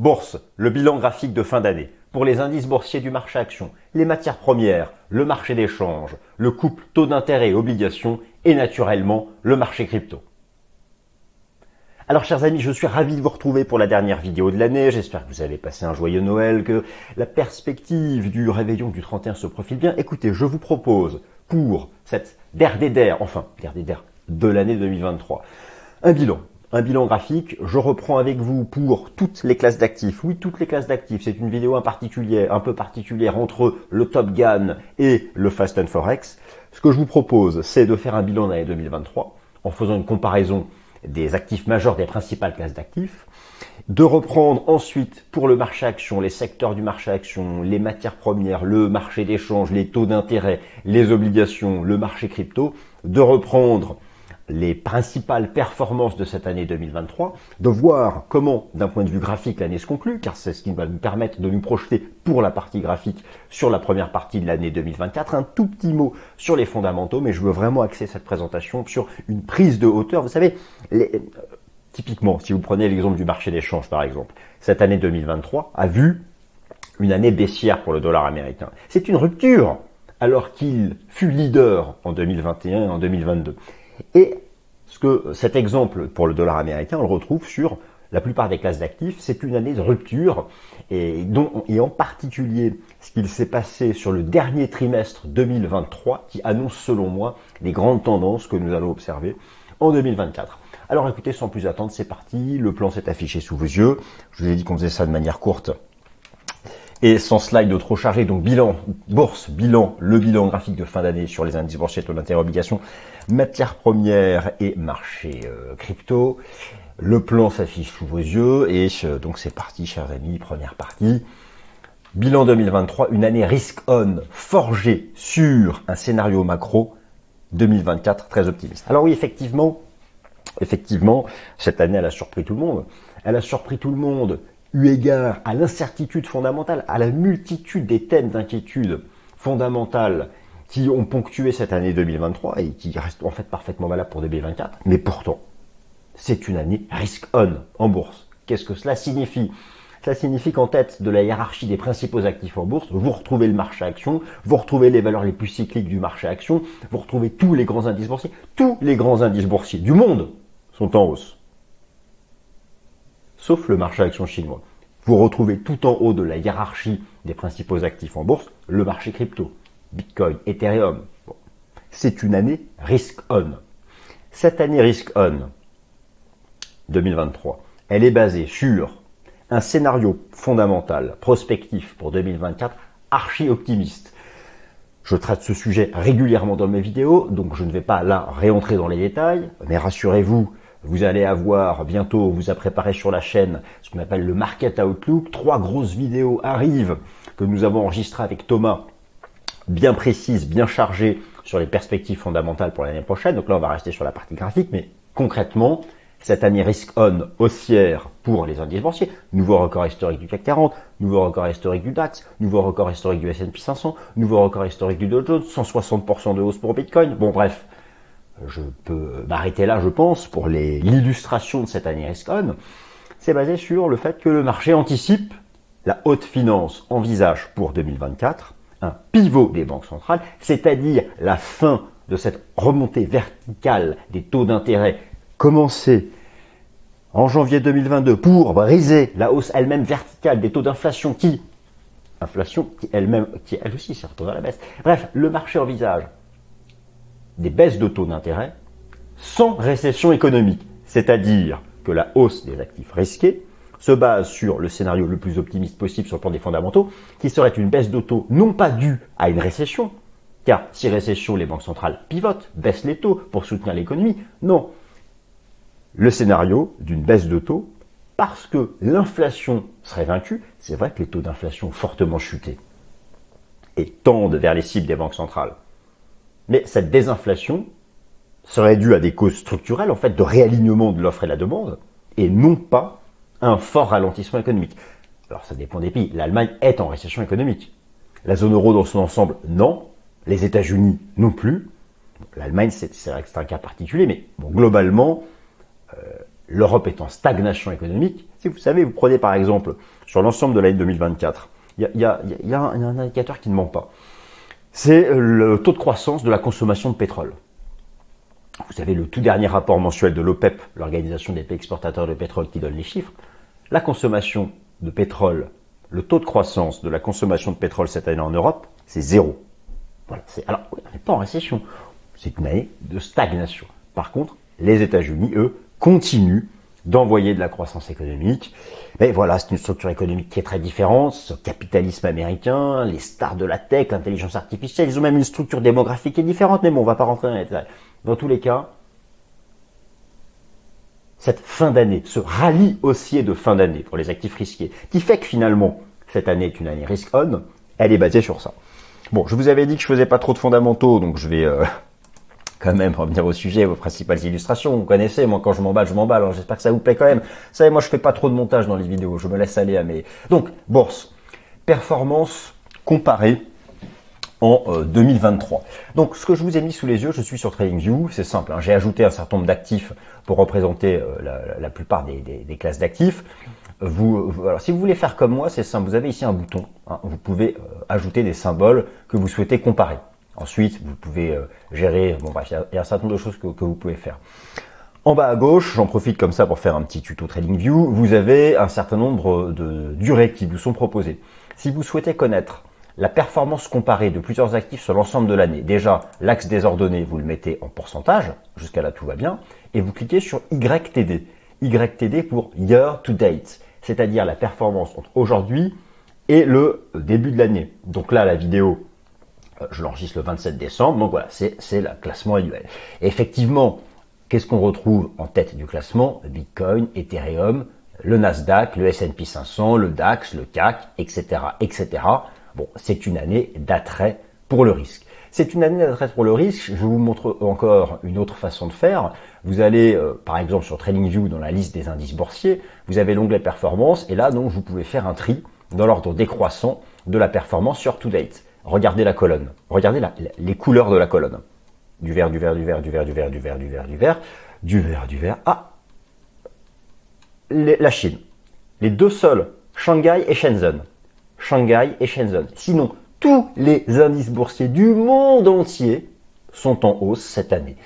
Bourse, le bilan graphique de fin d'année. Pour les indices boursiers du marché action, les matières premières, le marché d'échange, le couple taux d'intérêt et obligations et naturellement le marché crypto. Alors chers amis, je suis ravi de vous retrouver pour la dernière vidéo de l'année. J'espère que vous avez passé un joyeux Noël, que la perspective du réveillon du 31 se profile bien. Écoutez, je vous propose pour cette dernière, enfin dernière de l'année 2023, un bilan un bilan graphique. Je reprends avec vous pour toutes les classes d'actifs. Oui, toutes les classes d'actifs. C'est une vidéo un, un peu particulière entre le Top Gun et le Fast and Forex. Ce que je vous propose, c'est de faire un bilan d'année 2023 en faisant une comparaison des actifs majeurs des principales classes d'actifs, de reprendre ensuite pour le marché action, les secteurs du marché action, les matières premières, le marché d'échange, les taux d'intérêt, les obligations, le marché crypto, de reprendre les principales performances de cette année 2023, de voir comment, d'un point de vue graphique, l'année se conclut, car c'est ce qui va nous permettre de nous projeter pour la partie graphique sur la première partie de l'année 2024. Un tout petit mot sur les fondamentaux, mais je veux vraiment axer cette présentation sur une prise de hauteur. Vous savez, euh, typiquement, si vous prenez l'exemple du marché d'échange, par exemple, cette année 2023 a vu une année baissière pour le dollar américain. C'est une rupture alors qu'il fut leader en 2021 et en 2022. Et ce que cet exemple pour le dollar américain, on le retrouve sur la plupart des classes d'actifs. C'est une année de rupture et, dont, et en particulier ce qu'il s'est passé sur le dernier trimestre 2023 qui annonce selon moi les grandes tendances que nous allons observer en 2024. Alors écoutez, sans plus attendre, c'est parti. Le plan s'est affiché sous vos yeux. Je vous ai dit qu'on faisait ça de manière courte et sans slide trop chargé, donc bilan, bourse, bilan, le bilan graphique de fin d'année sur les indices boursiers, taux d'intérêt, obligations, matières premières et marché euh, crypto. Le plan s'affiche sous vos yeux et donc c'est parti, chers amis, première partie. Bilan 2023, une année risk-on forgée sur un scénario macro 2024 très optimiste. Alors oui, effectivement, effectivement, cette année, elle a surpris tout le monde. Elle a surpris tout le monde eu égard à l'incertitude fondamentale, à la multitude des thèmes d'inquiétude fondamentales qui ont ponctué cette année 2023 et qui restent en fait parfaitement valables pour 2024. Mais pourtant, c'est une année risk-on en bourse. Qu'est-ce que cela signifie? Cela signifie qu'en tête de la hiérarchie des principaux actifs en bourse, vous retrouvez le marché action, vous retrouvez les valeurs les plus cycliques du marché action, vous retrouvez tous les grands indices boursiers. Tous les grands indices boursiers du monde sont en hausse sauf le marché action chinois. Vous retrouvez tout en haut de la hiérarchie des principaux actifs en bourse le marché crypto, Bitcoin, Ethereum. C'est une année risk-on. Cette année risk-on 2023, elle est basée sur un scénario fondamental, prospectif pour 2024, archi optimiste. Je traite ce sujet régulièrement dans mes vidéos, donc je ne vais pas là réentrer dans les détails, mais rassurez-vous, vous allez avoir bientôt, on vous a préparé sur la chaîne ce qu'on appelle le Market Outlook. Trois grosses vidéos arrivent que nous avons enregistrées avec Thomas, bien précises, bien chargées sur les perspectives fondamentales pour l'année prochaine. Donc là, on va rester sur la partie graphique, mais concrètement, cette année risk-on haussière pour les indices boursiers, nouveau record historique du CAC 40, nouveau record historique du DAX, nouveau record historique du S&P 500, nouveau record historique du Dow Jones, 160% de hausse pour Bitcoin. Bon bref, je peux m'arrêter là, je pense, pour l'illustration de cette année Riscon, c'est basé sur le fait que le marché anticipe, la haute finance envisage pour 2024 un pivot des banques centrales, c'est-à-dire la fin de cette remontée verticale des taux d'intérêt commencée en janvier 2022 pour briser la hausse elle-même verticale des taux d'inflation qui, inflation qui elle-même, qui elle aussi s'est à la baisse. Bref, le marché envisage des baisses de taux d'intérêt sans récession économique, c'est-à-dire que la hausse des actifs risqués se base sur le scénario le plus optimiste possible sur le plan des fondamentaux, qui serait une baisse de taux non pas due à une récession, car si récession, les banques centrales pivotent, baissent les taux pour soutenir l'économie, non. Le scénario d'une baisse de taux parce que l'inflation serait vaincue, c'est vrai que les taux d'inflation ont fortement chuté et tendent vers les cibles des banques centrales. Mais cette désinflation serait due à des causes structurelles, en fait, de réalignement de l'offre et la demande, et non pas un fort ralentissement économique. Alors ça dépend des pays. L'Allemagne est en récession économique. La zone euro dans son ensemble, non. Les États-Unis, non plus. L'Allemagne, c'est vrai que c'est un cas particulier, mais globalement, euh, l'Europe est en stagnation économique. Si vous savez, vous prenez par exemple sur l'ensemble de l'année 2024, il y a, un, un indicateur qui ne ment pas. C'est le taux de croissance de la consommation de pétrole. Vous savez, le tout dernier rapport mensuel de l'OPEP, l'Organisation des pays exportateurs de pétrole, qui donne les chiffres. La consommation de pétrole, le taux de croissance de la consommation de pétrole cette année en Europe, c'est zéro. Voilà. Alors, on n'est pas en récession. C'est une année de stagnation. Par contre, les États-Unis, eux, continuent d'envoyer de la croissance économique. Mais voilà, c'est une structure économique qui est très différente. Ce capitalisme américain, les stars de la tech, l'intelligence artificielle, ils ont même une structure démographique qui est différente. Mais bon, on va pas rentrer dans les détails. Dans tous les cas, cette fin d'année, ce rallye haussier de fin d'année pour les actifs risqués, qui fait que finalement, cette année est une année risk-on, elle est basée sur ça. Bon, je vous avais dit que je faisais pas trop de fondamentaux, donc je vais euh, quand même revenir au sujet, vos principales illustrations. Vous connaissez, moi quand je m'emballe, je m'emballe. Alors j'espère que ça vous plaît quand même. Vous savez, moi je fais pas trop de montage dans les vidéos, je me laisse aller à mes... Donc, bourse, performance comparée en 2023. Euh, Donc ce que je vous ai mis sous les yeux, je suis sur TradingView, c'est simple, hein. j'ai ajouté un certain nombre d'actifs pour représenter euh, la, plupart des, classes d'actifs. Vous, alors, si vous voulez faire comme moi, c'est simple, vous avez ici un bouton, hein. vous pouvez euh, ajouter des symboles que vous souhaitez comparer. Ensuite, vous pouvez gérer, bon bref, il y, a un certain nombre de choses que, vous pouvez faire. En bas à gauche, j'en profite comme ça pour faire un petit tuto TradingView, vous avez un certain nombre de durées qui vous sont proposées. Si vous souhaitez connaître la performance comparée de plusieurs actifs sur l'ensemble de l'année. Déjà, l'axe désordonné, vous le mettez en pourcentage, jusqu'à là tout va bien, et vous cliquez sur YTD. YTD pour Year to Date, c'est-à-dire la performance entre aujourd'hui et le début de l'année. Donc là, la vidéo, euh, je l'enregistre le 27 décembre, donc voilà, c'est le classement annuel. effectivement, qu'est-ce qu'on retrouve en tête du classement? Bitcoin, Ethereum, le Nasdaq, le S&P 500, le DAX, le CAC, etc., etc. Bon, c'est une année d'attrait pour le risque. C'est une année d'attrait pour le risque. Je vous montre encore une autre façon de faire. Vous allez, euh, par exemple, sur TradingView dans la liste des indices boursiers, vous avez l'onglet performance et là, donc, vous pouvez faire un tri dans l'ordre décroissant de la performance sur to date. Regardez la colonne. Regardez les couleurs de la colonne. Du vert, du vert, du vert, du vert, du vert, du vert, du vert, du vert, du vert, du vert. Ah, la Chine. Les deux seuls, Shanghai et Shenzhen. Shanghai et Shenzhen. Sinon, tous les indices boursiers du monde entier sont en hausse cette année.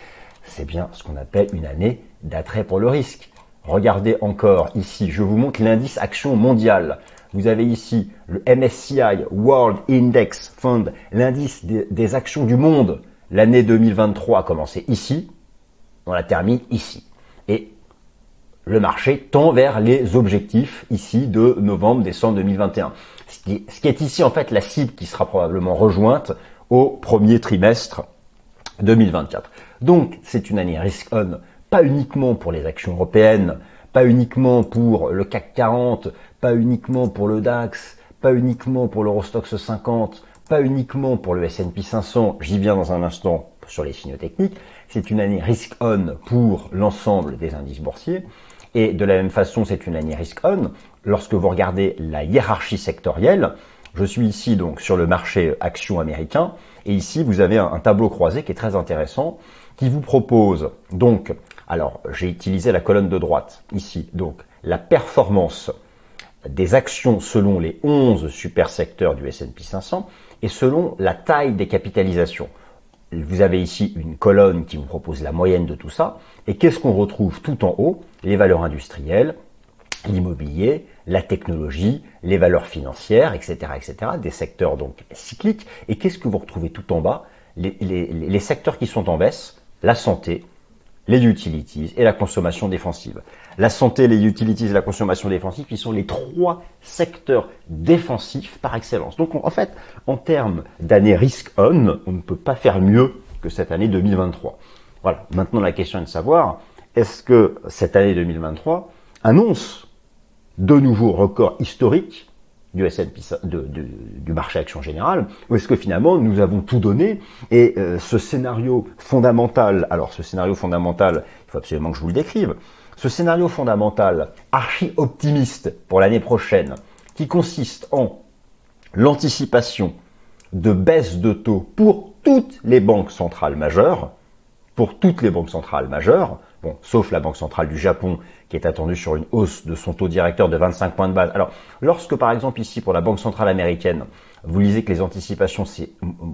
C'est bien ce qu'on appelle une année d'attrait pour le risque. Regardez encore ici, je vous montre l'indice action mondial. Vous avez ici le MSCI World Index Fund, l'indice des, actions du monde. L'année 2023 a commencé ici, on la termine ici. Et le marché tend vers les objectifs ici de novembre-décembre 2021 ce qui est ici en fait la cible qui sera probablement rejointe au premier trimestre 2024. Donc c'est une année risk-on, pas uniquement pour les actions européennes, pas uniquement pour le CAC 40, pas uniquement pour le DAX, pas uniquement pour l'Eurostox 50, pas uniquement pour le S&P 500, j'y viens dans un instant sur les signaux techniques, c'est une année risk-on pour l'ensemble des indices boursiers. Et de la même façon, c'est une année risk-on lorsque vous regardez la hiérarchie sectorielle. Je suis ici donc sur le marché action américain et ici vous avez un, tableau croisé qui est très intéressant qui vous propose donc, alors j'ai utilisé la colonne de droite ici, donc la performance des actions selon les 11 super secteurs du S&P 500 et selon la taille des capitalisations. Vous avez ici une colonne qui vous propose la moyenne de tout ça. Et qu'est-ce qu'on retrouve tout en haut? Les valeurs industrielles, l'immobilier, la technologie, les valeurs financières, etc., etc., des secteurs donc cycliques. Et qu'est-ce que vous retrouvez tout en bas? Les, secteurs qui sont en baisse, la santé, les utilities et la consommation défensive. La santé, les utilities et la consommation défensive, qui sont les trois secteurs défensifs par excellence. Donc en fait, en termes d'année risk-on, on ne peut pas faire mieux que cette année 2023. Voilà. Maintenant, la question est de savoir, est-ce que cette année 2023 annonce de nouveaux records historiques du marché action général, ou est-ce que finalement nous avons tout donné et euh, ce scénario fondamental, alors ce scénario fondamental, il faut absolument que je vous le décrive, ce scénario fondamental archi optimiste pour l'année prochaine, qui consiste en l'anticipation de baisse de taux pour toutes les banques centrales majeures, pour toutes les banques centrales majeures, Bon, sauf la Banque centrale du Japon qui est attendue sur une hausse de son taux directeur de 25 points de base. Alors, lorsque par exemple ici pour la Banque centrale américaine, vous lisez que les anticipations c'est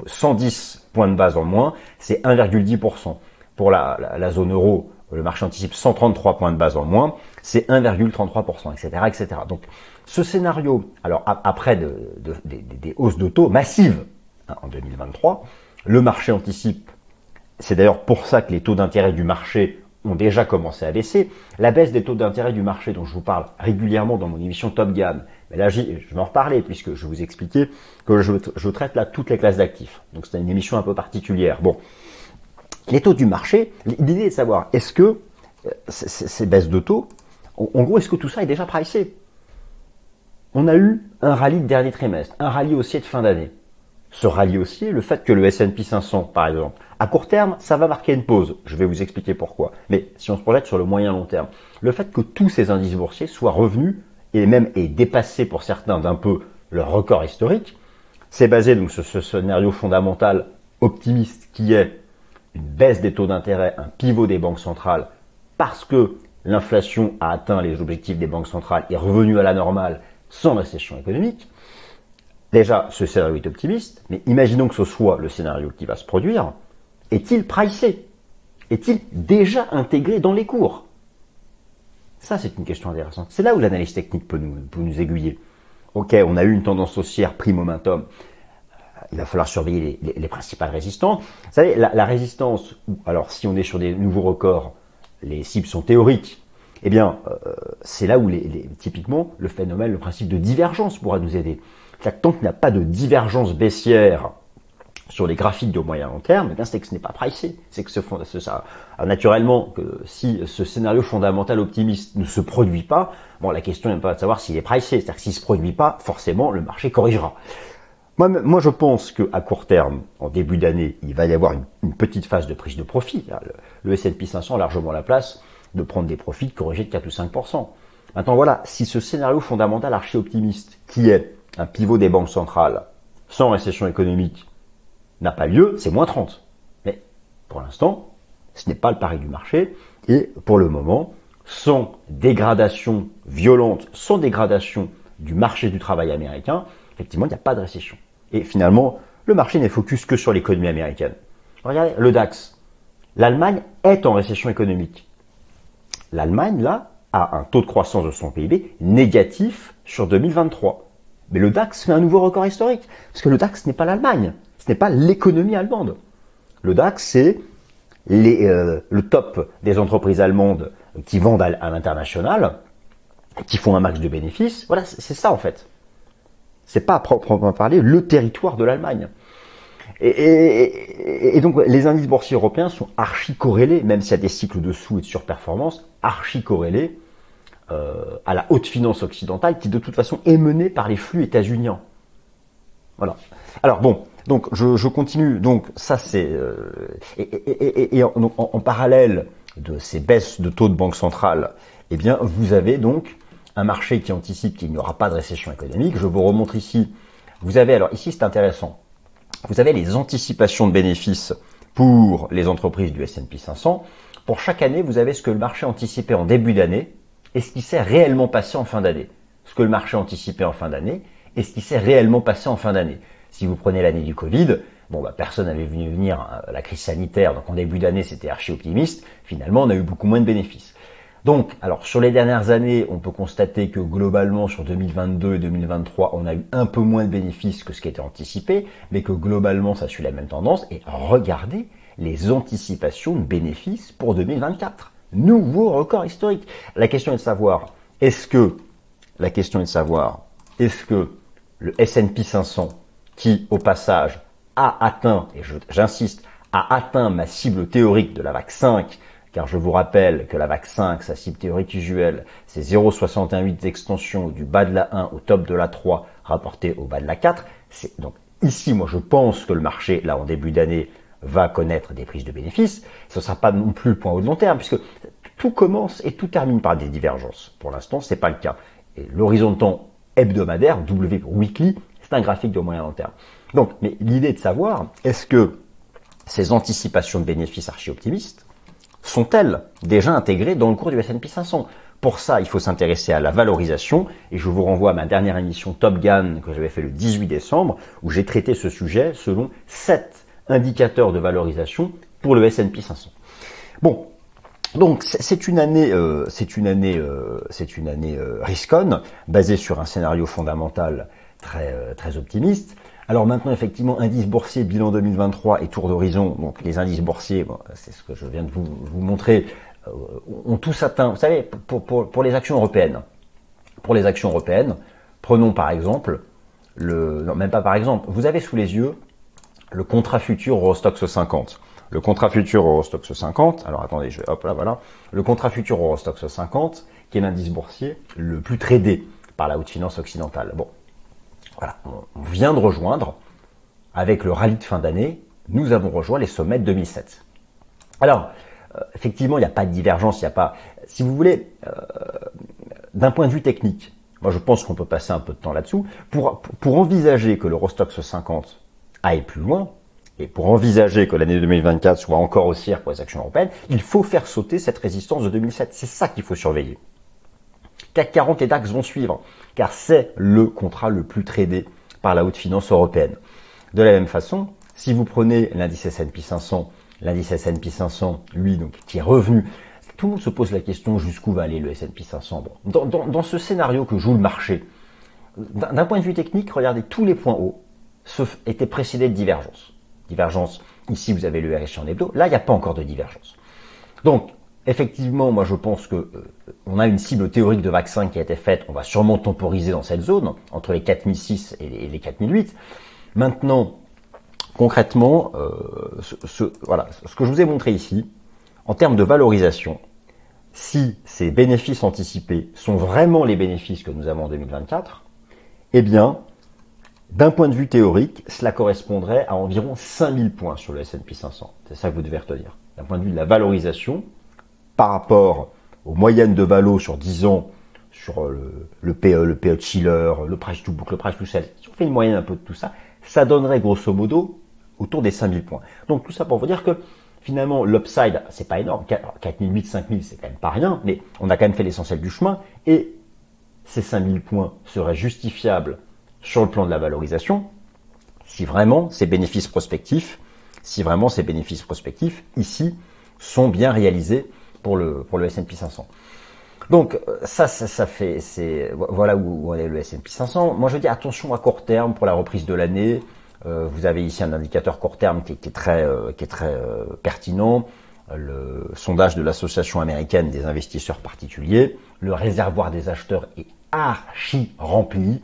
110 points de base en moins, c'est 1,10%. Pour la, la, zone euro, le marché anticipe 133 points de base en moins, c'est 1,33%, etc., etc. Donc, ce scénario, alors après des hausses de taux massives hein, en 2023, le marché anticipe, c'est d'ailleurs pour ça que les taux d'intérêt du marché ont déjà commencé à baisser. La baisse des taux d'intérêt du marché dont je vous parle régulièrement dans mon émission Top Gamme, mais là je vais en reparler puisque je vous expliquais que je, traite là toutes les classes d'actifs. Donc c'est une émission un peu particulière. Bon, les taux du marché, l'idée est de savoir est-ce que euh, ces baisses de taux, en gros, est-ce que tout ça est déjà pricé? On a eu un rallye de dernier trimestre, un rallye haussier de fin d'année. Ce rallye haussier, le fait que le S&P 500, par exemple, à court terme, ça va marquer une pause. Je vais vous expliquer pourquoi. Mais si on se projette sur le moyen long terme, le fait que tous ces indices boursiers soient revenus et même aient dépassé pour certains d'un peu leur record historique, c'est basé donc sur ce scénario fondamental optimiste qui est une baisse des taux d'intérêt, un pivot des banques centrales, parce que l'inflation a atteint les objectifs des banques centrales et est revenue à la normale sans récession économique. Déjà, ce scénario est optimiste, mais imaginons que ce soit le scénario qui va se produire. Est-il pricé? Est-il déjà intégré dans les cours? Ça, c'est une question intéressante. C'est là où l'analyse technique peut nous, aiguiller. Ok, on a eu une tendance haussière prime momentum. Il va falloir surveiller les, principales résistances. Vous savez, la, résistance, alors si on est sur des nouveaux records, les cibles sont théoriques. Eh bien, euh, c'est là où les, typiquement le phénomène, le principe de divergence pourra nous aider tant qu'il n'y a pas de divergence baissière sur les graphiques de moyen long terme, eh c'est que ce n'est pas pricé. C'est que ça, naturellement, que si ce scénario fondamental optimiste ne se produit pas, la question n'est pas de savoir s'il est pricé. C'est-à-dire que s'il se produit pas, forcément, le marché corrigera. Moi, je pense qu'à court terme, en début d'année, il va y avoir une, petite phase de prise de profit. Le, le S&P 500 a largement la place de prendre des profits de corriger de 4 ou 5% Maintenant, voilà, si ce scénario fondamental archi-optimiste, qui est un pivot des banques centrales sans récession économique n'a pas lieu, c'est moins 30. Mais pour l'instant, ce n'est pas le pari du marché. Et pour le moment, sans dégradation violente, sans dégradation du marché du travail américain, effectivement, il n'y a pas de récession. Et finalement, le marché n'est focus que sur l'économie américaine. Regardez, le DAX. L'Allemagne est en récession économique. L'Allemagne, là, a un taux de croissance de son PIB négatif sur 2023. Mais le DAX fait un nouveau record historique. Parce que le DAX n'est pas l'Allemagne. N'est pas l'économie allemande. Le DAX, c'est euh, le top des entreprises allemandes qui vendent à, l'international, qui font un max de bénéfices. Voilà, c'est ça en fait. C'est pas à proprement parler le territoire de l'Allemagne. Et, et, donc les indices boursiers européens sont archi corrélés, même s'il y a des cycles de sous et de surperformance, archi corrélés euh, à la haute finance occidentale qui de toute façon est menée par les flux états-uniens. Voilà. Alors bon, donc je, continue. Donc ça c'est euh, et, en, parallèle de ces baisses de taux de banque centrale, eh bien vous avez donc un marché qui anticipe qu'il n'y aura pas de récession économique. Je vous remontre ici. Vous avez alors ici c'est intéressant. Vous avez les anticipations de bénéfices pour les entreprises du S&P 500. Pour chaque année, vous avez ce que le marché anticipait en début d'année et ce qui s'est réellement passé en fin d'année. Ce que le marché anticipait en fin d'année et ce qui s'est réellement passé en fin d'année. Si vous prenez l'année du Covid, bon bah personne n'avait vu venir euh, la crise sanitaire, donc en début d'année c'était archi optimiste. Finalement, on a eu beaucoup moins de bénéfices. Donc, alors sur les dernières années, on peut constater que globalement sur 2022 et 2023, on a eu un peu moins de bénéfices que ce qui était anticipé, mais que globalement ça suit la même tendance. Et regardez les anticipations de bénéfices pour 2024 nouveau record historique. La question est de savoir, est-ce que, la question est de savoir, est-ce que le S&P 500, qui au passage a atteint, et j'insiste, a atteint ma cible théorique de la vague 5, car je vous rappelle que la vague 5, sa cible théorique usuelle, c'est 0,68 d'extension du bas de la 1 au top de la 3 rapporté au bas de la 4. Donc ici, moi je pense que le marché, là en début d'année, va connaître des prises de bénéfices, ce ne sera pas non plus le point haut de long terme, puisque tout commence et tout termine par des divergences. Pour l'instant, ce n'est pas le cas. Et l'horizon temps hebdomadaire, W weekly, c'est un graphique de moyen long terme. Donc, mais l'idée de savoir, est-ce que ces anticipations de bénéfices archi-optimistes sont-elles déjà intégrées dans le cours du S&P 500 Pour ça, il faut s'intéresser à la valorisation et je vous renvoie à ma dernière émission Top Gun que j'avais fait le 18 décembre où j'ai traité ce sujet selon sept indicateurs de valorisation pour le S&P 500. Bon, donc c'est une année, euh, c'est une année, euh, c'est une année euh, risconne, basée sur un scénario fondamental très très optimiste. Alors maintenant, effectivement, indice boursier, bilan 2023 et tour d'horizon. Donc les indices boursiers, c'est ce que je viens de vous, vous montrer, ont tous atteint. Vous savez, pour, pour, pour, les actions européennes, pour les actions européennes, prenons par exemple le, non même pas par exemple, vous avez sous les yeux le contrat futur Eurostox 50 le contrat futur Eurostox 50, alors attendez, je vais, hop là, voilà, le contrat futur Eurostox 50, qui est l'indice boursier le plus tradé par la haute finance occidentale. Bon, voilà, on vient de rejoindre, avec le rallye de fin d'année, nous avons rejoint les sommets de 2007. Alors, euh, effectivement, il n'y a pas de divergence, il n'y a pas, si vous voulez, euh, d'un point de vue technique, moi je pense qu'on peut passer un peu de temps là-dessous, pour, pour envisager que l'Eurostox 50 aille plus loin, et pour envisager que l'année 2024 soit encore haussière pour les actions européennes, il faut faire sauter cette résistance de 2007. C'est ça qu'il faut surveiller. CAC 40 et DAX vont suivre, car c'est le contrat le plus tradé par la haute finance européenne. De la même façon, si vous prenez l'indice S&P 500, l'indice S&P 500, lui, donc, qui est revenu, tout le monde se pose la question jusqu'où va aller le S&P 500. Bon, dans, ce scénario que joue le marché, d'un point de vue technique, regardez tous les points hauts étaient précédés de divergence divergence. Ici, vous avez le RSI en hebdo. Là, il n'y a pas encore de divergence. Donc, effectivement, moi, je pense que euh, a une cible théorique de vaccin qui a été faite. On va sûrement temporiser dans cette zone entre les 4006 et les, 4008. Maintenant, concrètement, euh, ce, voilà, ce que je vous ai montré ici, en termes de valorisation, si ces bénéfices anticipés sont vraiment les bénéfices que nous avons en 2024, eh bien, d'un point de vue théorique, cela correspondrait à environ 5000 points sur le S&P 500. C'est ça que vous devez retenir. D'un point de vue de la valorisation, par rapport aux moyennes de valo sur 10 ans, sur le, le PE, le PE chiller, le price to book, le price to sell, si on fait une moyenne un peu de tout ça, ça donnerait grosso modo autour des 5000 points. Donc tout ça pour vous dire que finalement l'upside, c'est pas énorme, 4008, 5000, c'est quand même pas rien, mais on a quand même fait l'essentiel du chemin, et ces 5000 points seraient justifiables sur le plan de la valorisation, si vraiment ces bénéfices prospectifs, si vraiment ces bénéfices prospectifs ici sont bien réalisés pour le pour le S&P 500. Donc ça, ça, ça fait, c'est voilà où, est le S&P 500. Moi je dis attention à court terme pour la reprise de l'année. Euh, vous avez ici un indicateur court terme qui, est très euh, qui est très euh, pertinent. Le sondage de l'association américaine des investisseurs particuliers. Le réservoir des acheteurs est archi rempli.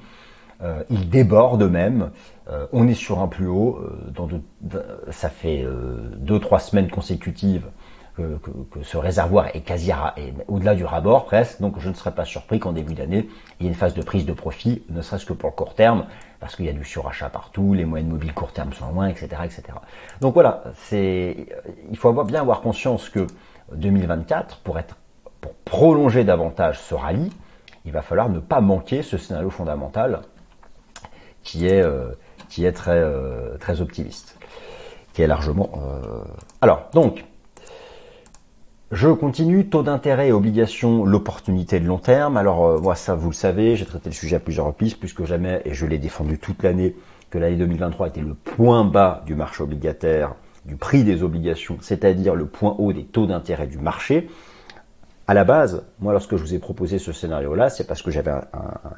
Euh, il déborde même. Euh, on est sur un plus haut. Euh, ça fait deux trois semaines consécutives que, ce réservoir est quasi au-delà du rabord presque. Donc je ne serais pas surpris qu'en début d'année il y ait une phase de prise de profit, ne serait-ce que pour le court terme, parce qu'il y a du surachat partout, les moyennes mobiles court terme sont loin, etc., etc. Donc voilà, c'est il faut avoir, bien avoir conscience que 2024 pour être pour prolonger davantage ce rallye, il va falloir ne pas manquer ce scénario fondamental qui est euh, qui est très euh, très optimiste, qui est largement. Euh, alors donc. Je continue, taux d'intérêt et obligations, l'opportunité de long terme. Alors moi ça vous le savez, j'ai traité le sujet à plusieurs reprises, plus que jamais, et je l'ai défendu toute l'année, que l'année 2023 était le point bas du marché obligataire, du prix des obligations, c'est-à-dire le point haut des taux d'intérêt du marché. À la base, moi lorsque je vous ai proposé ce scénario-là, c'est parce que j'avais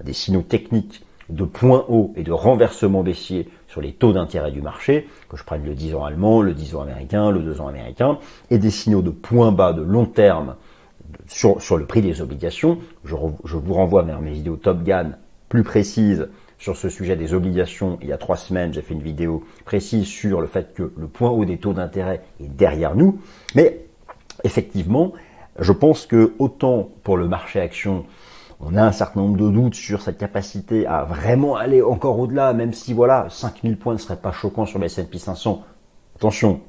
des signaux techniques de points hauts et de renversement baissier sur les taux d'intérêt du marché, que je prenne le 10 ans allemand, le 10 ans américain, le 2 ans américain, et des signaux de points bas de long terme sur, le prix des obligations. Je, je, vous renvoie vers mes vidéos Top Gun plus précises sur ce sujet des obligations. Il y a trois semaines, j'ai fait une vidéo précise sur le fait que le point haut des taux d'intérêt est derrière nous. Mais effectivement, je pense que autant pour le marché action, on a un certain nombre de doutes sur cette capacité à vraiment aller encore au-delà, même si voilà, 5000 points ne seraient pas choquants sur le S&P 500. Attention,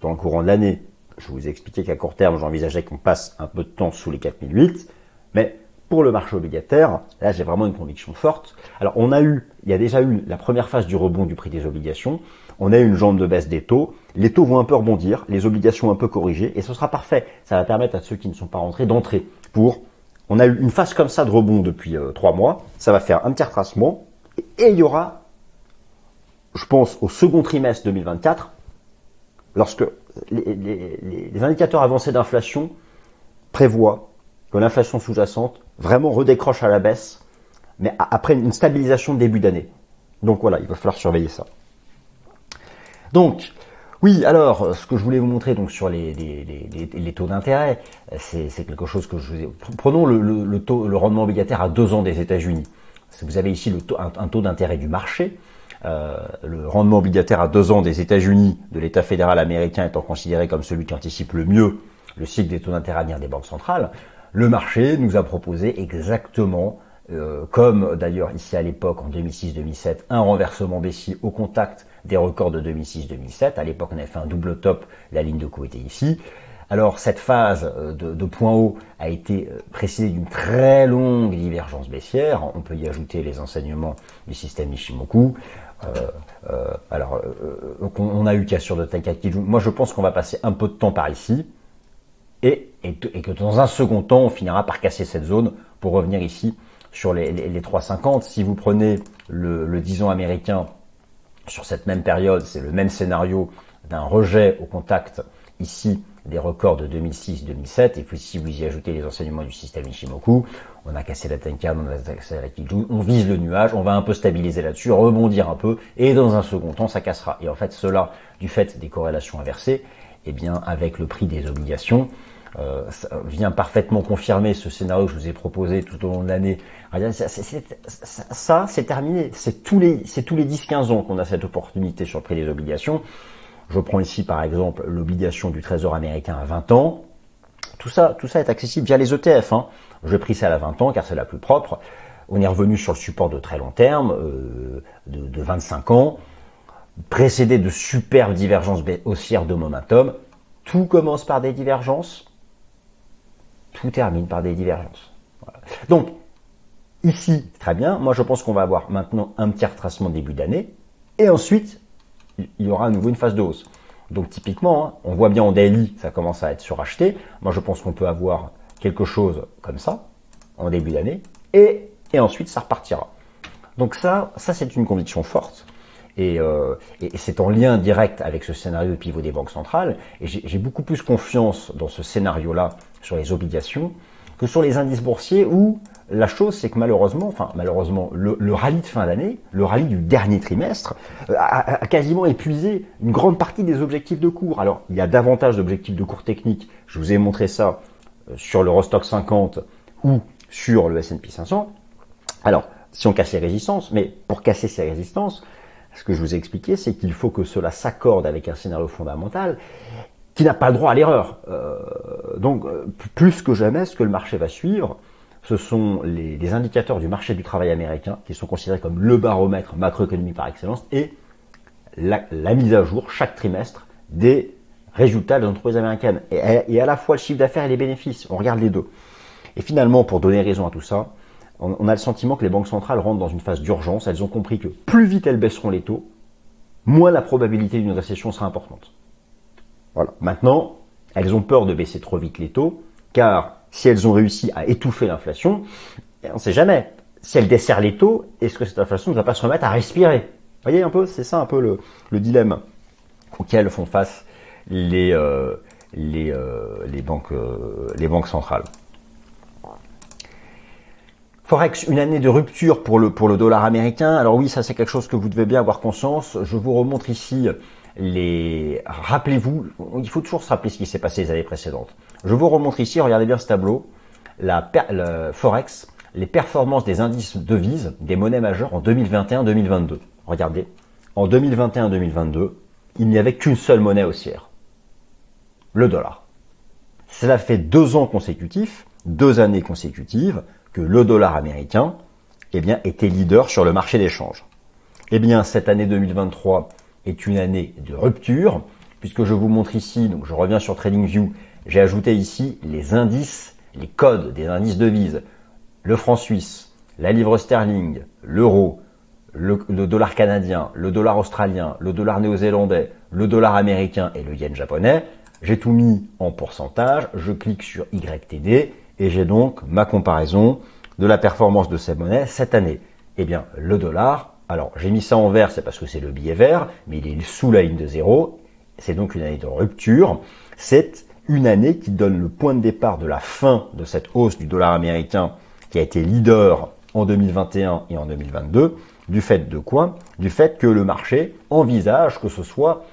dans le courant de l'année, je vous ai expliqué qu'à court terme, j'envisageais qu'on passe un peu de temps sous les 4008, mais pour le marché obligataire, là j'ai vraiment une conviction forte. Alors on a eu, il y a déjà eu la première phase du rebond du prix des obligations, on a eu une jambe de baisse des taux, les taux vont un peu rebondir, les obligations un peu corrigées, et ce sera parfait. Ça va permettre à ceux qui ne sont pas rentrés d'entrer pour... On a eu une phase comme ça de rebond depuis euh, trois mois, ça va faire un petit retracement, et il y aura, je pense, au second trimestre 2024, lorsque les, les indicateurs avancés d'inflation prévoient que l'inflation sous-jacente vraiment redécroche à la baisse, mais après une stabilisation de début d'année. Donc voilà, il va falloir surveiller ça. Donc, oui, alors, ce que je voulais vous montrer donc sur les, taux d'intérêt, c'est quelque chose que je vous Prenons le, rendement obligataire à deux ans des États-Unis. Vous avez ici un, taux d'intérêt du marché. Euh, le rendement obligataire à deux ans des États-Unis, de l'État fédéral américain étant considéré comme celui qui anticipe le mieux le cycle des taux d'intérêt à venir des banques centrales. Le marché nous a proposé exactement euh, comme d'ailleurs ici à l'époque en 2006-2007, un renversement baissier au contact des records de 2006-2007. À l'époque, on avait fait un double top, la ligne de coup était ici. Alors cette phase euh, de, de point haut a été euh, précédée d'une très longue divergence baissière. On peut y ajouter les enseignements du système Ishimoku. Euh, alors, on a eu cassure de Taikaki. Moi, je pense qu'on va passer un peu de temps par ici. Et, que dans un second temps, on finira par casser cette zone pour revenir ici sur les, les, 3,50. Si vous prenez le, le 10 ans américain sur cette même période, c'est le même scénario d'un rejet au contact ici des records de 2006-2007. Et puis si vous y ajoutez les enseignements du système Ishimoku, on a cassé la Tenkan, on a cassé la Kijun, on vise le nuage, on va un peu stabiliser là-dessus, rebondir un peu, et dans un second temps, ça cassera. Et en fait, cela, du fait des corrélations inversées, eh bien, avec le prix des obligations, euh, vient parfaitement confirmer ce scénario que je vous ai proposé tout au long de l'année. Ça, c'est terminé. C'est tous les, les 10-15 ans qu'on a cette opportunité sur le prix des obligations. Je prends ici par exemple l'obligation du Trésor américain à 20 ans. Tout ça, tout ça est accessible via les ETF. Hein. Je pris celle à 20 ans car c'est la plus propre. On est revenu sur le support de très long terme, euh, de, de 25 ans, précédé de superbes divergences haussières de momentum. Tout commence par des divergences, tout termine par des divergences. Donc, ici, très bien, moi je pense qu'on va avoir maintenant un petit retracement début d'année, et ensuite, il y aura à nouveau une phase de hausse. Donc typiquement, hein, on voit bien en daily, ça commence à être suracheté. Moi je pense qu'on peut avoir quelque chose comme ça, en début d'année, et, et ensuite ça repartira. Donc ça, ça c'est une conviction forte. Et, euh, c'est en lien direct avec ce scénario de pivot des banques centrales. Et j'ai beaucoup plus confiance dans ce scénario-là sur les obligations que sur les indices boursiers où la chose c'est que malheureusement, enfin malheureusement, le, rallye de fin d'année, le rallye du dernier trimestre, euh, a, quasiment épuisé une grande partie des objectifs de cours. Alors il y a davantage d'objectifs de cours techniques, je vous ai montré ça euh, sur le Rostock 50 ou sur le S&P 500. Alors si on casse les résistances, mais pour casser ces résistances, ce que je vous ai expliqué, c'est qu'il faut que cela s'accorde avec un scénario fondamental qui n'a pas le droit à l'erreur. Euh, donc, euh, plus que jamais, ce que le marché va suivre, ce sont les, indicateurs du marché du travail américain, qui sont considérés comme le baromètre macroéconomique par excellence, et la, mise à jour chaque trimestre des résultats des entreprises américaines, et, et à la fois le chiffre d'affaires et les bénéfices. On regarde les deux. Et finalement, pour donner raison à tout ça, on, a le sentiment que les banques centrales rentrent dans une phase d'urgence. Elles ont compris que plus vite elles baisseront les taux, moins la probabilité d'une récession sera importante. Voilà. Maintenant, elles ont peur de baisser trop vite les taux, car si elles ont réussi à étouffer l'inflation, on ne sait jamais. Si elles desserrent les taux, est-ce que cette inflation ne va pas se remettre à respirer? Vous voyez un peu, c'est ça un peu le, dilemme auquel font face les, euh, euh, euh, les banques centrales. Forex, une année de rupture pour le, pour le dollar américain. Alors oui, ça c'est quelque chose que vous devez bien avoir conscience. Je vous remontre ici Rappelez-vous, il faut toujours se rappeler ce qui s'est passé les années précédentes. Je vous remontre ici, regardez bien ce tableau, la Forex, les performances des indices devises des monnaies majeures en 2021-2022. Regardez, en 2021-2022, il n'y avait qu'une seule monnaie haussière, le dollar. Cela fait deux ans consécutifs, deux années consécutives, que le dollar américain eh était leader sur le marché d'échange. Eh bien, cette année 2023 est une année de rupture, puisque je vous montre ici, donc je reviens sur TradingView, j'ai ajouté ici les indices, les codes des indices devises. le franc suisse, la livre sterling, l'euro, le, dollar canadien, le dollar australien, le dollar néo-zélandais, le dollar américain et le yen japonais, j'ai tout mis en pourcentage, je clique sur YTD et j'ai donc ma comparaison de la performance de ces monnaies cette année. Eh bien, le dollar, alors j'ai mis ça en vert, c'est parce que c'est le billet vert, mais il est sous la ligne de zéro, c'est donc une année de rupture, c'est une année qui donne le point de départ de la fin de cette hausse du dollar américain qui a été leader en 2021 et en 2022, du fait de quoi? Du fait que le marché envisage que ce soit...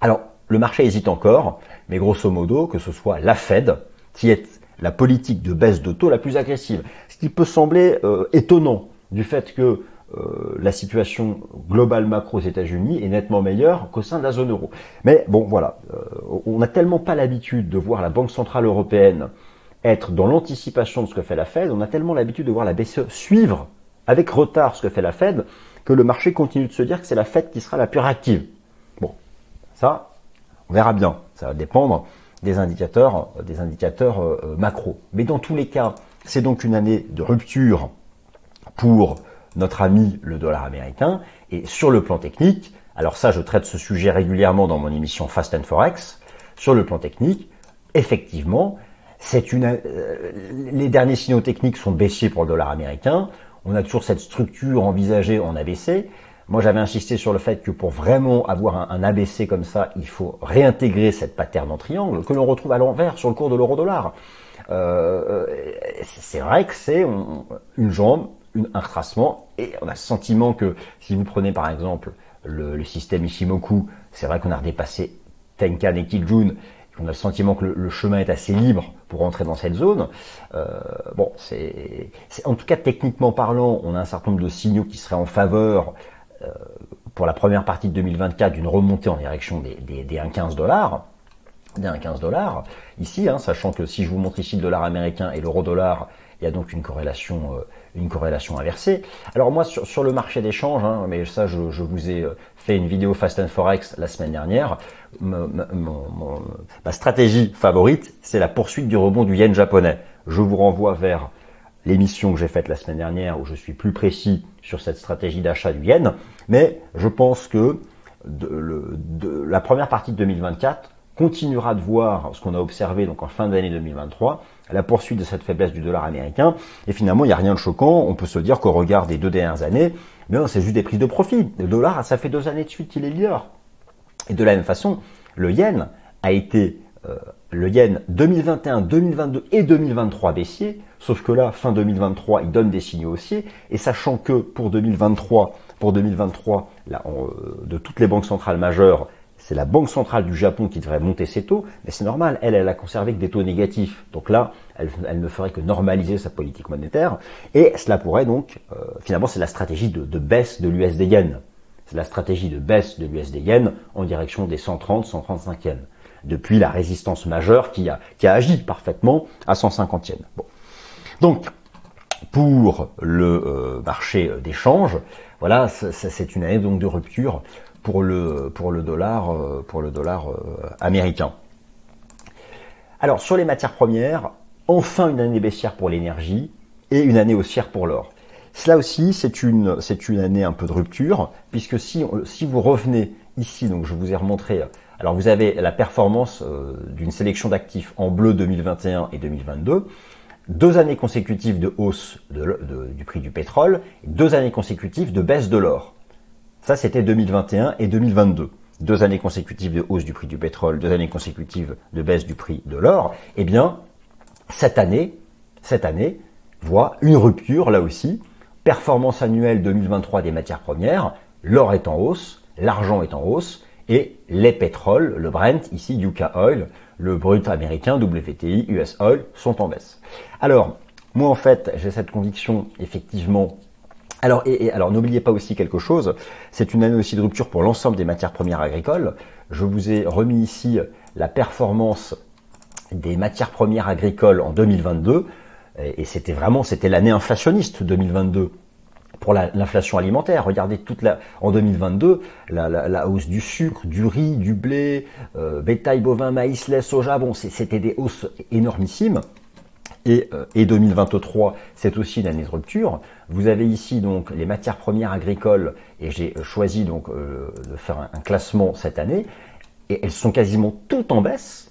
Alors, le marché hésite encore, mais grosso modo, que ce soit la Fed, qui est la politique de baisse de taux la plus agressive. Ce qui peut sembler euh, étonnant du fait que euh, la situation globale macro aux États-Unis est nettement meilleure qu'au sein de la zone euro. Mais bon, voilà, euh, on n'a tellement pas l'habitude de voir la Banque centrale européenne être dans l'anticipation de ce que fait la Fed, on a tellement l'habitude de voir la BCE suivre avec retard ce que fait la Fed, que le marché continue de se dire que c'est la Fed qui sera la plus réactive. Bon, ça, on verra bien. Ça va dépendre des indicateurs, des indicateurs euh, macro. Mais dans tous les cas, c'est donc une année de rupture pour notre ami le dollar américain. Et sur le plan technique, alors ça, je traite ce sujet régulièrement dans mon émission Fast and Forex. Sur le plan technique, effectivement, c'est une, euh, les derniers signaux techniques sont baissiers pour le dollar américain. On a toujours cette structure envisagée en ABC. Moi, j'avais insisté sur le fait que pour vraiment avoir un, ABC comme ça, il faut réintégrer cette pattern en triangle que l'on retrouve à l'envers sur le cours de l'euro-dollar. Euh, c'est vrai que c'est une jambe, un retracement, et on a le sentiment que si vous prenez par exemple le, système Ishimoku, c'est vrai qu'on a redépassé Tenkan et Kijun, on a le sentiment que le, chemin est assez libre pour entrer dans cette zone. Euh, bon, c'est en tout cas techniquement parlant, on a un certain nombre de signaux qui seraient en faveur euh, pour la première partie de 2024 d'une remontée en direction des, des, des 1,15 dollars des 1,15 dollars. Ici, hein, sachant que si je vous montre ici le dollar américain et l'euro dollar, il y a donc une corrélation, euh, une corrélation inversée. Alors moi, sur, le marché d'échange, hein, mais ça, je, vous ai fait une vidéo Fast and Forex la semaine dernière. Ma, stratégie favorite, c'est la poursuite du rebond du yen japonais. Je vous renvoie vers l'émission que j'ai faite la semaine dernière où je suis plus précis sur cette stratégie d'achat du yen. Mais je pense que la première partie de 2024 continuera de voir ce qu'on a observé donc en fin d'année 2023, la poursuite de cette faiblesse du dollar américain. Et finalement, il n'y a rien de choquant. On peut se dire qu'au regard des deux dernières années, mais c'est juste des prises de profit. Le dollar, ça fait deux années de suite qu'il est leader. Et de la même façon, le yen a été euh, le yen 2021, 2022 et 2023 baissier, sauf que là, fin 2023, il donne des signaux haussiers, et sachant que pour 2023, pour 2023, là, euh, de toutes les banques centrales majeures, c'est la banque centrale du Japon qui devrait monter ses taux, mais c'est normal, elle, elle a conservé que des taux négatifs. Donc là, elle, ne ferait que normaliser sa politique monétaire, et cela pourrait donc, euh, finalement, c'est la stratégie de, baisse de l'USD yen. C'est la stratégie de baisse de l'USD yen en direction des 130, 135 yens depuis la résistance majeure qui a, qui a agi parfaitement à 150 yens. Bon. Donc, pour le euh, marché d'échange, voilà, c'est une année donc de rupture pour le dollar euh, euh, américain. Alors sur les matières premières, enfin une année baissière pour l'énergie et une année haussière pour l'or. Cela aussi, c'est une année un peu de rupture puisque si vous revenez ici, donc je vous ai remontré alors vous avez la performance euh, d'une sélection d'actifs en bleu 2021 et 2022, deux années consécutives de hausse du prix du pétrole, deux années consécutives de baisse de l'or. Ça c'était 2021 et 2022. Deux années consécutives de hausse du prix du pétrole, deux années consécutives de baisse du prix de l'or. Eh bien, cette année, cette année voit une rupture là aussi. Performance annuelle 2023 des matières premières, l'or est en hausse, l'argent est en hausse, et les pétroles, le Brent, ici UK Oil, le brut américain, WTI, US Oil, sont en baisse. Alors, moi en fait, j'ai cette conviction effectivement. Alors, et, alors n'oubliez pas aussi quelque chose, c'est une année aussi de rupture pour l'ensemble des matières premières agricoles. Je vous ai remis ici la performance des matières premières agricoles en 2022, et c'était vraiment, c'était l'année inflationniste 2022 pour l'inflation alimentaire. Regardez toute la en 2022 la, la, hausse du sucre, du riz, du blé, euh, bétail bovin, maïs, lait, soja. Bon, c'était des hausses énormissimes. Et, euh, et 2023, c'est aussi une année de rupture. Vous avez ici donc les matières premières agricoles, et j'ai choisi donc de faire un, classement cette année, et elles sont quasiment toutes en baisse,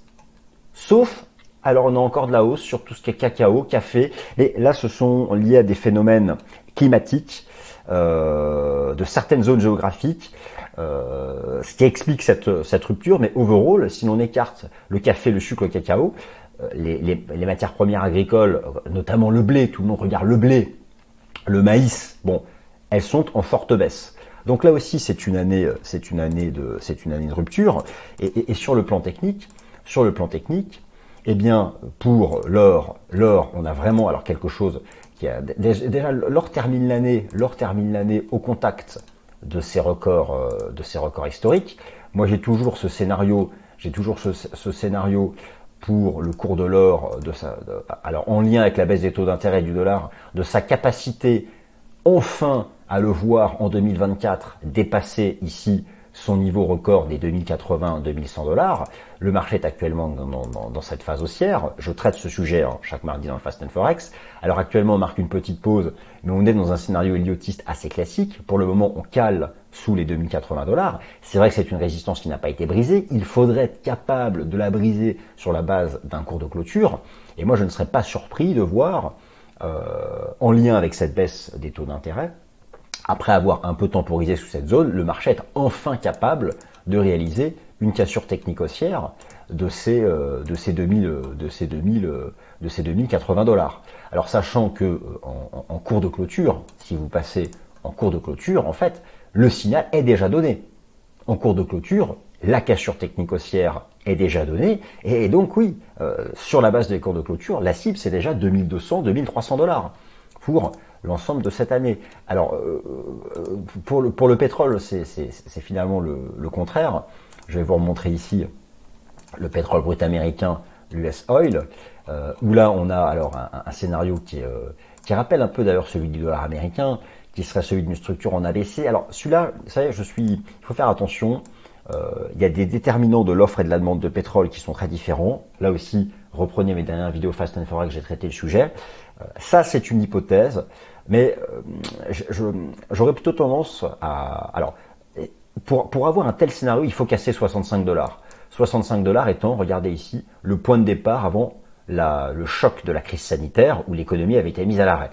sauf alors on a encore de la hausse sur tout ce qui est cacao, café, et là ce sont liés à des phénomènes climatiques euh, de certaines zones géographiques, euh, ce qui explique cette, cette rupture, mais overall, si l'on écarte le café, le sucre, le cacao, euh, les, les, matières premières agricoles, notamment le blé, tout le monde regarde le blé, le maïs, bon, elles sont en forte baisse. Donc là aussi, c'est une année, c'est une année de, c'est une année de rupture. Et, sur le plan technique, sur le plan technique, eh bien, pour l'or, l'or, on a vraiment alors quelque chose qui a déjà l'or termine l'année, l'or termine l'année au contact de ces records, euh, de ces records historiques. Moi, j'ai toujours ce scénario, j'ai toujours ce, scénario pour le cours de l'or, de sa, alors en lien avec la baisse des taux d'intérêt du dollar, de sa capacité enfin à le voir en 2024 dépasser ici son niveau record des 2080-2100 dollars. Le marché est actuellement dans, cette phase haussière. Je traite ce sujet hein, chaque mardi dans le Fast and Forex. Alors actuellement, on marque une petite pause, mais on est dans un scénario héliotiste assez classique. Pour le moment, on cale sous les 2080 dollars. C'est vrai que c'est une résistance qui n'a pas été brisée. Il faudrait être capable de la briser sur la base d'un cours de clôture. Et moi, je ne serais pas surpris de voir, euh, en lien avec cette baisse des taux d'intérêt, après avoir un peu temporisé sous cette zone, le marché est enfin capable de réaliser une cassure technique haussière de ces, euh, de ces 2000, de ces 2000, de ces 2080 dollars. Alors sachant que euh, en, cours de clôture, si vous passez en cours de clôture, en fait, le signal est déjà donné. En cours de clôture, la cassure technique haussière est déjà donnée, et donc oui, euh, sur la base des cours de clôture, la cible c'est déjà 2200, 2300 dollars pour l'ensemble de cette année. Alors, euh, euh, pour, le, pour le pétrole, c'est finalement le, contraire. Je vais vous remontrer ici le pétrole brut américain, l'US Oil, euh, où là on a alors un, scénario qui, qui rappelle un peu d'ailleurs celui du dollar américain, qui serait celui d'une structure en ABC. Alors celui-là, vous je suis, il faut faire attention. il y a des déterminants de l'offre et de la demande de pétrole qui sont très différents. Là aussi, reprenez mes dernières vidéos Fast and Forex, j'ai traité le sujet. ça, c'est une hypothèse. Mais euh, j'aurais plutôt tendance à... Alors, pour, pour avoir un tel scénario, il faut casser 65 dollars. 65 dollars étant, regardez ici, le point de départ avant le choc de la crise sanitaire où l'économie avait été mise à l'arrêt.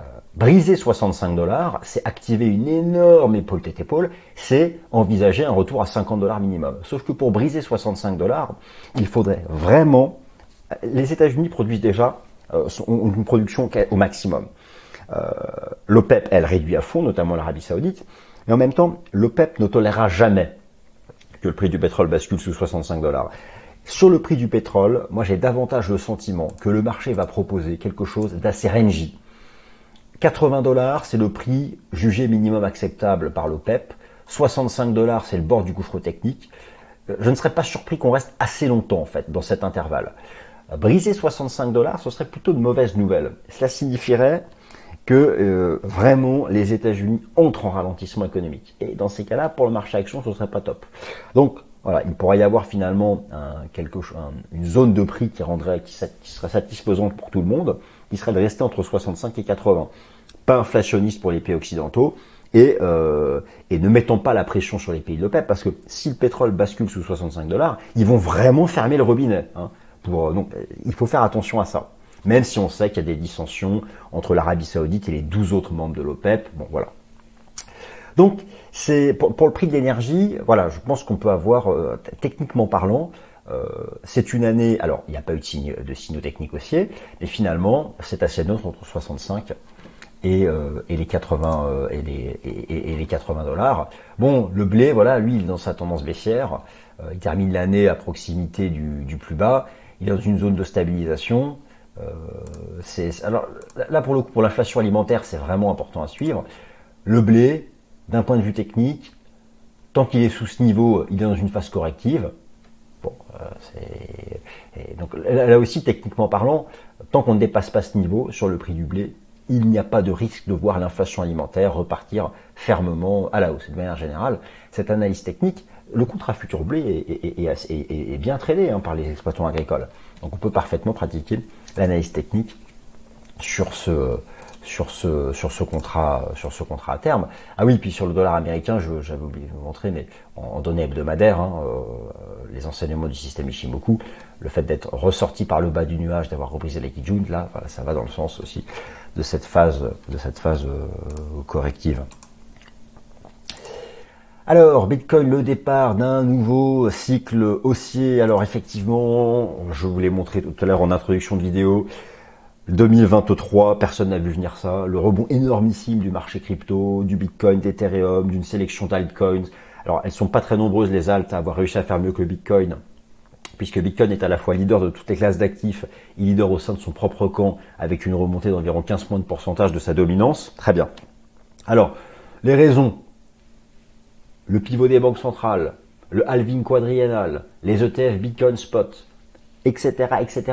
Euh, briser 65 dollars, c'est activer une énorme épaule tête épaule, c'est envisager un retour à 50 dollars minimum. Sauf que pour briser 65 dollars, il faudrait vraiment. Les États-Unis produisent déjà euh, une production au maximum. Euh, L'OPEP, elle réduit à fond, notamment l'Arabie Saoudite. Et en même temps, l'OPEP ne tolérera jamais que le prix du pétrole bascule sous 65 dollars. Sur le prix du pétrole, moi j'ai davantage le sentiment que le marché va proposer quelque chose d'assez rangy. 80 dollars, c'est le prix jugé minimum acceptable par l'OPEP. 65 dollars, c'est le bord du gouffre technique. Je ne serais pas surpris qu'on reste assez longtemps en fait dans cet intervalle. Briser 65 dollars, ce serait plutôt de mauvaise nouvelle. Cela signifierait que euh, vraiment les États-Unis entrent en ralentissement économique. Et dans ces cas-là, pour le marché action, ce serait pas top. Donc voilà, il pourrait y avoir finalement quelque, une zone de prix qui rendrait, qui, serait satisfaisante pour tout le monde, qui serait de rester entre 65 et 80. Pas inflationniste pour les pays occidentaux et, euh, et ne mettons pas la pression sur les pays de l'OPEP parce que si le pétrole bascule sous 65 dollars, ils vont vraiment fermer le robinet. Hein, donc il faut faire attention à ça même si on sait qu'il y a des dissensions entre l'Arabie Saoudite et les 12 autres membres de l'OPEP. Bon, voilà. Donc, pour, le prix de l'énergie, voilà, je pense qu'on peut avoir, euh, techniquement parlant, euh, c'est une année, alors il n'y a pas eu de, signe, de signaux techniques haussiers, mais finalement, c'est assez neutre entre 65 et, euh, et les 80 et, les, et, les 80 dollars. Bon, le blé, voilà, lui, il est dans sa tendance baissière. il termine l'année à proximité du, plus bas. Il est dans une zone de stabilisation. Euh, alors là pour le coup pour l'inflation alimentaire c'est vraiment important à suivre. Le blé, d'un point de vue technique, tant qu'il est sous ce niveau, il est dans une phase corrective. Euh, donc là aussi techniquement parlant, tant qu'on ne dépasse pas ce niveau sur le prix du blé, il n'y a pas de risque de voir l'inflation alimentaire repartir fermement à la hausse. De manière générale, cette analyse technique, le contrat futur blé est, est, bien tradé hein, par les exploitants agricoles. Donc on peut parfaitement pratiquer l'analyse technique sur ce, sur ce, sur ce contrat, sur ce contrat à terme. Ah oui, puis sur le dollar américain, j'avais oublié de vous montrer, mais en, données hebdomadaires, hein, euh, les enseignements du système Ishimoku, le fait d'être ressorti par le bas du nuage, d'avoir repris les Kijun, là, ça va dans le sens aussi de cette phase, de cette phase euh, corrective. Alors, Bitcoin, le départ d'un nouveau cycle haussier. Alors effectivement, je vous l'ai montré tout à l'heure en introduction de vidéo, 2023, personne n'a vu venir ça. Le rebond énormissime du marché crypto, du Bitcoin, d'Ethereum, d'une sélection d'altcoins. Alors, elles sont pas très nombreuses les alts à avoir réussi à faire mieux que le Bitcoin, puisque Bitcoin est à la fois leader de toutes les classes d'actifs et leader au sein de son propre camp, avec une remontée d'environ 15 points de pourcentage de sa dominance. Très bien. Alors, les raisons. Le pivot des banques centrales, le halving quadriennal, les ETF Bitcoin Spot, etc., etc.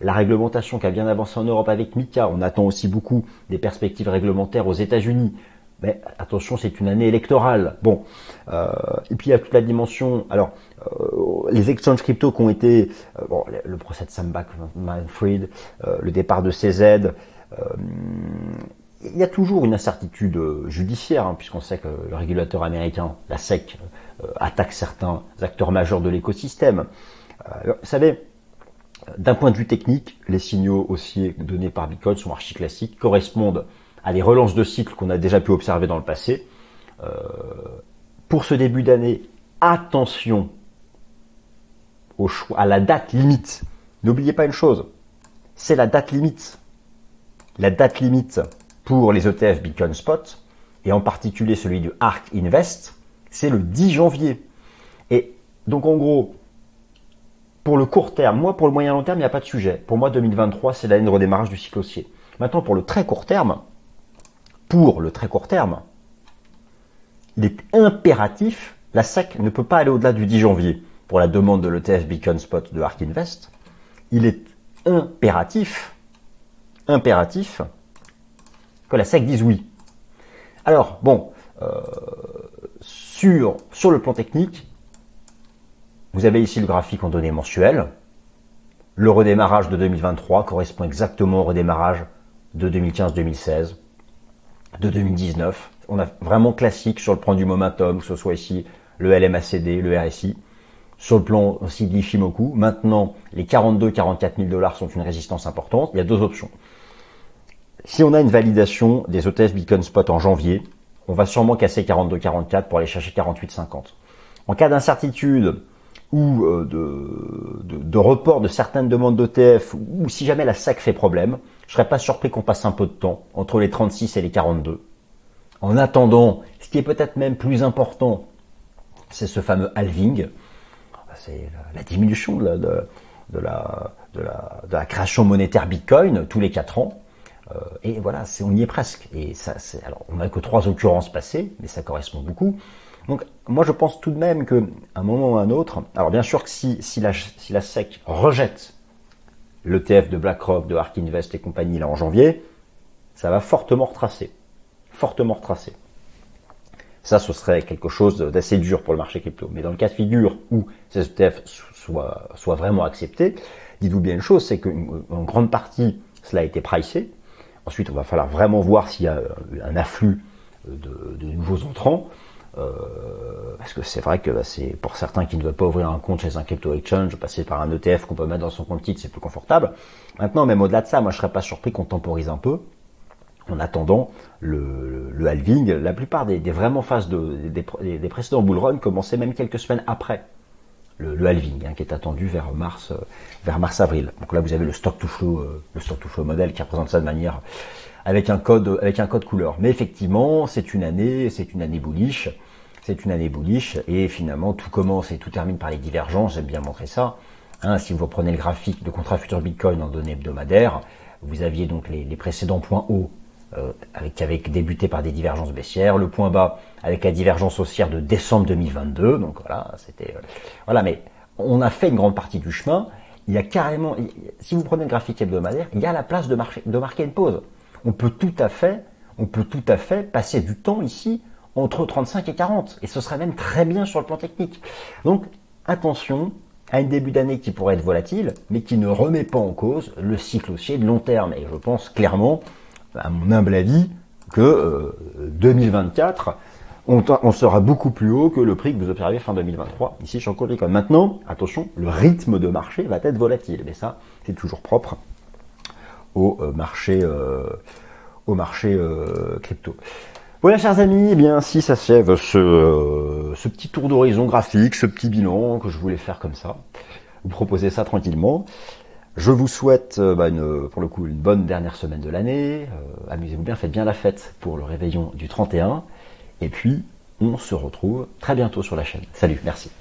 La réglementation qui a bien avancé en Europe avec MICA, on attend aussi beaucoup des perspectives réglementaires aux États-Unis. Mais attention, c'est une année électorale. Bon, euh, et puis il y a toute la dimension. Alors, euh, les exchanges crypto qui ont été, euh, bon, le, procès de Sam Manfred, le départ de CZ. Il y a toujours une incertitude judiciaire, hein, puisqu'on sait que le régulateur américain, la SEC, attaque certains acteurs majeurs de l'écosystème. vous savez, d'un point de vue technique, les signaux haussiers donnés par Bitcoin sont archi classiques, correspondent à des relances de cycle qu'on a déjà pu observer dans le passé. Euh, pour ce début d'année, attention au choix, à la date limite. N'oubliez pas une chose, c'est la date limite. La date limite pour les ETF Bitcoin Spot, et en particulier celui du ARK Invest, c'est le 10 janvier. Et donc en gros, pour le court terme, moi pour le moyen long terme, il n'y a pas de sujet. Pour moi, 2023, c'est l'année de redémarrage du cycle haussier. Maintenant, pour le très court terme, pour le très court terme, il est impératif, la SEC ne peut pas aller au-delà du 10 janvier pour la demande de l'ETF Beacon Spot de Ark Invest. Il est impératif, impératif que la SEC dise oui. Alors, bon, euh, sur, sur le plan technique, vous avez ici le graphique en données mensuelles. Le redémarrage de 2023 correspond exactement au redémarrage de 2015-2016, de 2019. On a vraiment classique sur le plan du momentum, que ce soit ici le LMACD, le RSI. Sur le plan aussi de l'Ifimoku, maintenant les 42-44 000 dollars sont une résistance importante. Il y a deux options. Si on a une validation des ETF Beacon Spot en janvier, on va sûrement casser 42-44 pour aller chercher 48-50. En cas d'incertitude, ou euh, de, report de certaines demandes d'ETF, ou si jamais la SAC fait problème, je serais pas surpris qu'on passe un peu de temps entre les 36 et les 42. En attendant, ce qui est peut-être même plus important, c'est ce fameux halving, c'est la, diminution de, la, de la création monétaire Bitcoin tous les 4 ans. Euh, et voilà, on y est presque. Et ça, alors, on n'a que trois occurrences passées, mais ça correspond beaucoup. Donc moi je pense tout de même qu'à un moment ou un autre, alors bien sûr que si, si, la, si la SEC rejette l'ETF de BlackRock, de Ark Invest et compagnie là en janvier, ça va fortement retracer. Fortement retracer. Ça, ce serait quelque chose d'assez dur pour le marché crypto. Mais dans le cas de figure où ces ETF soient, soient vraiment acceptés, dites-vous bien une chose, c'est qu'en grande partie, cela a été pricé. Ensuite, on va falloir vraiment voir s'il y a un afflux de, de nouveaux entrants. Euh, parce que c'est vrai que bah, c'est pour certains qui ne veulent pas ouvrir un compte chez un crypto exchange, passer par un ETF qu'on peut mettre dans son compte titre, c'est plus confortable. Maintenant, même au-delà de ça, moi je serais pas surpris qu'on temporise un peu en attendant le, halving. La plupart des, vraiment phases précédents bull run commençaient même quelques semaines après le, halving, hein, qui est attendu vers mars, euh, vers mars avril. Donc là, vous avez le stock to flow, euh, le stock to flow modèle qui représente ça de manière avec un code, avec un code couleur. Mais effectivement, c'est une année, c'est une année bullish c'est une année bullish et finalement tout commence et tout termine par les divergences. J'aime bien montrer ça. Hein, si vous prenez le graphique de contrat futur Bitcoin en données hebdomadaires, vous aviez donc les, précédents points hauts avec, qui avaient débuté par des divergences baissières, le point bas avec la divergence haussière de décembre 2022. Donc voilà, c'était euh, voilà, mais on a fait une grande partie du chemin. Il y a carrément, si vous prenez le graphique hebdomadaire, il y a la place de, de marquer une pause. On peut tout à fait, on peut tout à fait passer du temps ici entre 35 et 40. Et ce serait même très bien sur le plan technique. Donc, attention, un début d'année qui pourrait être volatile, mais qui ne remet pas en cause le cycle haussier de long terme. Et je pense clairement, à mon humble avis, que 2024, euh, on, sera beaucoup plus haut que le prix que vous observez fin 2023 ici chez Encore Maintenant, attention, le rythme de marché va être volatile, mais ça, c'est toujours propre au euh, marché, euh, au marché crypto. Voilà, chers amis, eh bien ainsi s'achève ce, ce petit tour d'horizon graphique, ce petit bilan que je voulais faire comme ça. Vous proposer ça tranquillement. Je vous souhaite, euh, bah, une, pour le coup, une bonne dernière semaine de l'année. Euh, amusez-vous bien, faites bien la fête pour le réveillon du 31. Et puis, on se retrouve très bientôt sur la chaîne. Salut, merci.